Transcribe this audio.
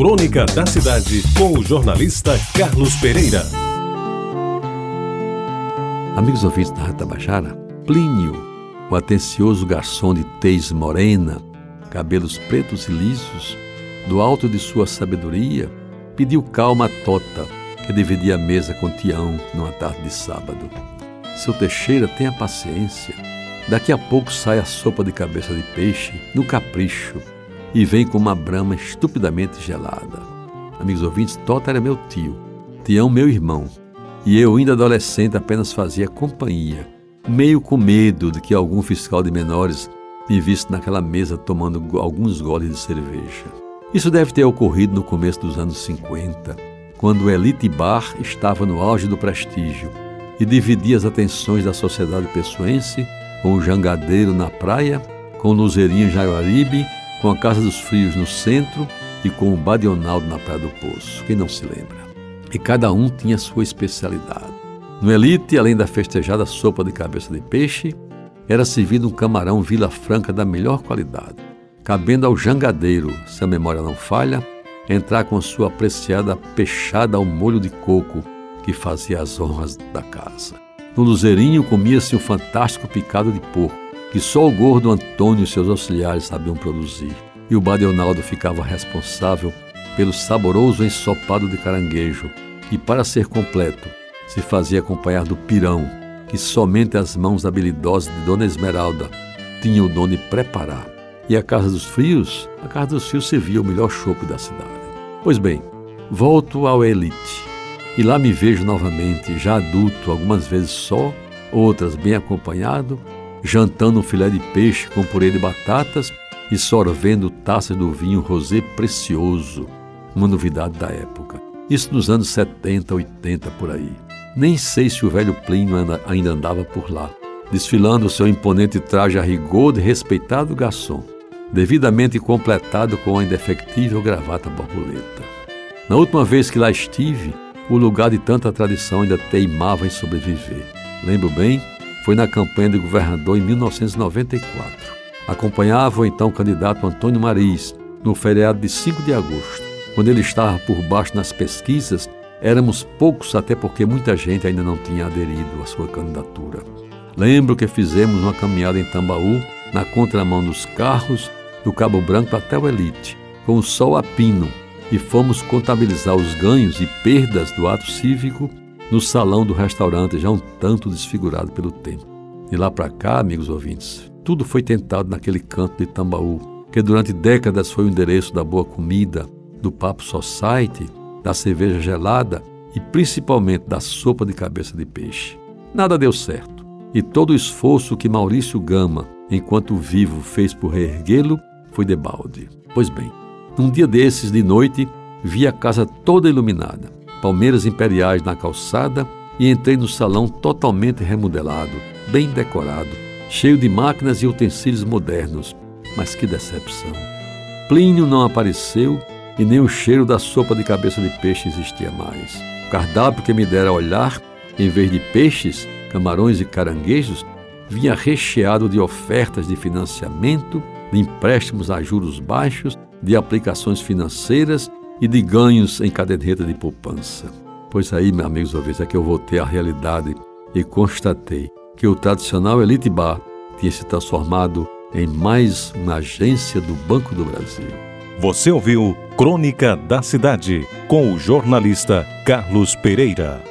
Crônica da Cidade, com o jornalista Carlos Pereira. Amigos ouvintes da Rata Bajara, Plínio, o atencioso garçom de tez morena, cabelos pretos e lisos, do alto de sua sabedoria, pediu calma a Tota, que dividia a mesa com Tião numa tarde de sábado. Seu Teixeira, tenha paciência. Daqui a pouco sai a sopa de cabeça de peixe, no capricho, e vem com uma brama estupidamente gelada. Amigos ouvintes, Tota era meu tio, Tião meu irmão, e eu, ainda adolescente, apenas fazia companhia, meio com medo de que algum fiscal de menores me visse naquela mesa tomando alguns goles de cerveja. Isso deve ter ocorrido no começo dos anos 50, quando o Elite Bar estava no auge do prestígio e dividia as atenções da sociedade pessoense com o Jangadeiro na praia, com o Luzerinho em Jaguaribe com a Casa dos Frios no centro e com o Badionaldo na Praia do Poço. Quem não se lembra? E cada um tinha sua especialidade. No Elite, além da festejada sopa de cabeça de peixe, era servido um camarão Vila Franca da melhor qualidade, cabendo ao jangadeiro, se a memória não falha, entrar com sua apreciada peixada ao molho de coco que fazia as honras da casa. No Luzerinho comia-se um fantástico picado de porco, que só o gordo Antônio e seus auxiliares sabiam produzir. E o Badeonaldo ficava responsável pelo saboroso ensopado de caranguejo, que, para ser completo, se fazia acompanhar do pirão, que somente as mãos habilidosas de Dona Esmeralda tinham o dom de preparar. E a Casa dos Frios, a Casa dos Frios servia o melhor chope da cidade. Pois bem, volto ao Elite. E lá me vejo novamente, já adulto, algumas vezes só, outras bem acompanhado, jantando um filé de peixe com purê de batatas e sorvendo taças do vinho rosé precioso, uma novidade da época. Isso nos anos 70, 80 por aí. Nem sei se o velho Plínio ainda andava por lá, desfilando seu imponente traje a rigor de respeitado garçom, devidamente completado com a indefectível gravata borboleta. Na última vez que lá estive, o lugar de tanta tradição ainda teimava em sobreviver. Lembro bem foi na campanha de governador em 1994. Acompanhava o então candidato Antônio Mariz no feriado de 5 de agosto. Quando ele estava por baixo nas pesquisas, éramos poucos, até porque muita gente ainda não tinha aderido à sua candidatura. Lembro que fizemos uma caminhada em Tambaú, na contramão dos carros, do Cabo Branco até o Elite, com o sol a pino, e fomos contabilizar os ganhos e perdas do ato cívico no salão do restaurante, já um tanto desfigurado pelo tempo. De lá para cá, amigos ouvintes, tudo foi tentado naquele canto de Tambaú, que durante décadas foi o endereço da boa comida, do papo society, da cerveja gelada e principalmente da sopa de cabeça de peixe. Nada deu certo, e todo o esforço que Maurício Gama, enquanto vivo, fez por reerguê-lo foi debalde. Pois bem, num dia desses de noite, vi a casa toda iluminada palmeiras imperiais na calçada e entrei no salão totalmente remodelado, bem decorado, cheio de máquinas e utensílios modernos. Mas que decepção! Plínio não apareceu e nem o cheiro da sopa de cabeça de peixe existia mais. O cardápio que me dera olhar, em vez de peixes, camarões e caranguejos, vinha recheado de ofertas de financiamento, de empréstimos a juros baixos, de aplicações financeiras e de ganhos em caderneta de poupança. Pois aí, meus amigos ouvintes, é que eu voltei à realidade e constatei que o tradicional Elite Bar tinha se transformado em mais uma agência do Banco do Brasil. Você ouviu Crônica da Cidade com o jornalista Carlos Pereira.